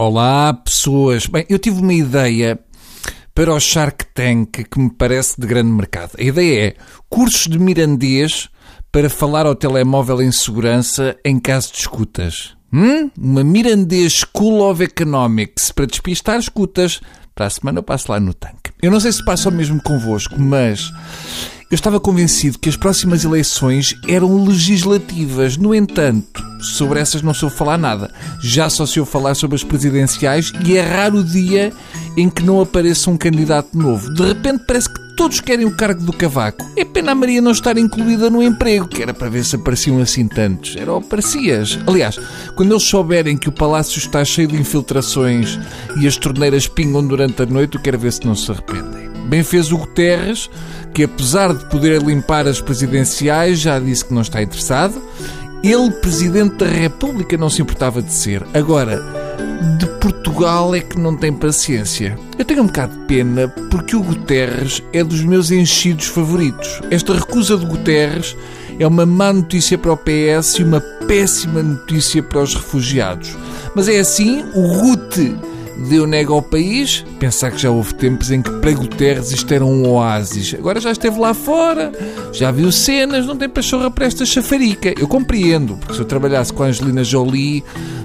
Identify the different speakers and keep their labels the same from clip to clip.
Speaker 1: Olá, pessoas. Bem, eu tive uma ideia para o Shark Tank que me parece de grande mercado. A ideia é cursos de mirandês para falar ao telemóvel em segurança em caso de escutas. Hum? Uma mirandês School of Economics para despistar escutas. Para a semana eu passo lá no tanque. Eu não sei se passa o mesmo convosco, mas eu estava convencido que as próximas eleições eram legislativas. No entanto, sobre essas não soube falar nada. Já só se ouve falar sobre as presidenciais e é raro o dia em que não apareça um candidato novo. De repente parece que todos querem o cargo do cavaco. É pena a Maria não estar incluída no emprego, que era para ver se apareciam assim tantos. Era o parecias. Aliás, quando eles souberem que o palácio está cheio de infiltrações e as torneiras pingam durante a noite, eu quero ver se não se arrependem. Bem fez o Guterres, que apesar de poder limpar as presidenciais, já disse que não está interessado ele, Presidente da República, não se importava de ser. Agora, de Portugal é que não tem paciência. Eu tenho um bocado de pena porque o Guterres é dos meus enchidos favoritos. Esta recusa de Guterres é uma má notícia para o PS e uma péssima notícia para os refugiados. Mas é assim, o Gute deu nega ao país. Pensar que já houve tempos em que para Guterres isto era um oásis. Agora já esteve lá fora, já viu cenas, não tem pachorra para esta chafarica. Eu compreendo, porque se eu trabalhasse com a Angelina Jolie,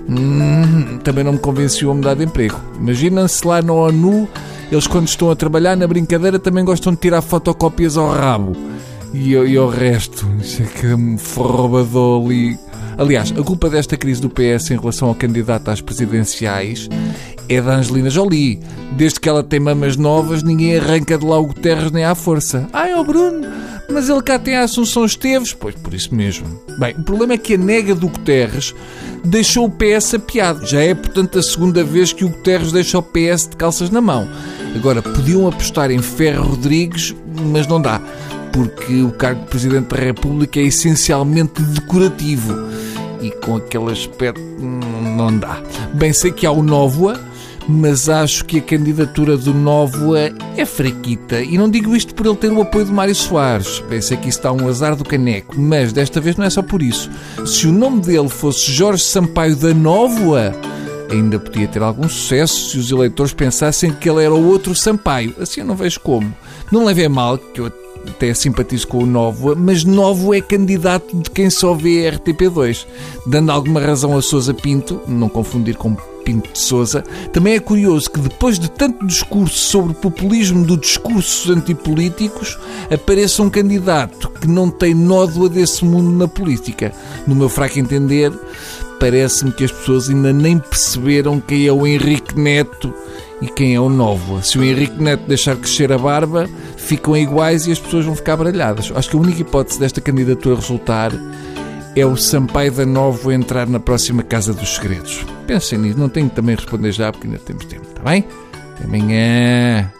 Speaker 1: hum, também não me convenceu a mudar de emprego. Imagina-se lá na ONU, eles quando estão a trabalhar na brincadeira também gostam de tirar fotocópias ao rabo. E, e ao resto, isso é que um roubador ali. Aliás, a culpa desta crise do PS em relação ao candidato às presidenciais é da Angelina Jolie. Desde que ela tem mamas novas, ninguém arranca de lá o Guterres nem à força. Ai, o Bruno, mas ele cá tem a Assunção Esteves. Pois, por isso mesmo. Bem, o problema é que a nega do Guterres deixou o PS apiado. Já é, portanto, a segunda vez que o Guterres deixa o PS de calças na mão. Agora, podiam apostar em Ferro Rodrigues, mas não dá. Porque o cargo de Presidente da República é essencialmente decorativo. E com aquele aspecto hum, não dá. Bem, sei que há o Nóvoa, mas acho que a candidatura do Nóvoa é fraquita. E não digo isto por ele ter o apoio de Mário Soares. Pensei que isso está um azar do caneco, mas desta vez não é só por isso. Se o nome dele fosse Jorge Sampaio da Nóvoa, ainda podia ter algum sucesso se os eleitores pensassem que ele era o outro Sampaio. Assim eu não vejo como. Não levei mal, que eu até simpatizo com o Novo, mas Novo é candidato de quem só vê RTP2, dando alguma razão a Sousa Pinto, não confundir com Pinto de Souza. Também é curioso que depois de tanto discurso sobre populismo dos discursos antipolíticos, apareça um candidato que não tem nódoa desse mundo na política. No meu fraco entender, parece-me que as pessoas ainda nem perceberam quem é o Henrique Neto e quem é o Novo. Se o Henrique Neto deixar crescer a barba, ficam iguais e as pessoas vão ficar baralhadas. Acho que a única hipótese desta candidatura resultar é o Sampaio da Novo entrar na próxima Casa dos Segredos. Pensem nisso, não tenho também responder já porque ainda temos tempo, está bem? Até amanhã.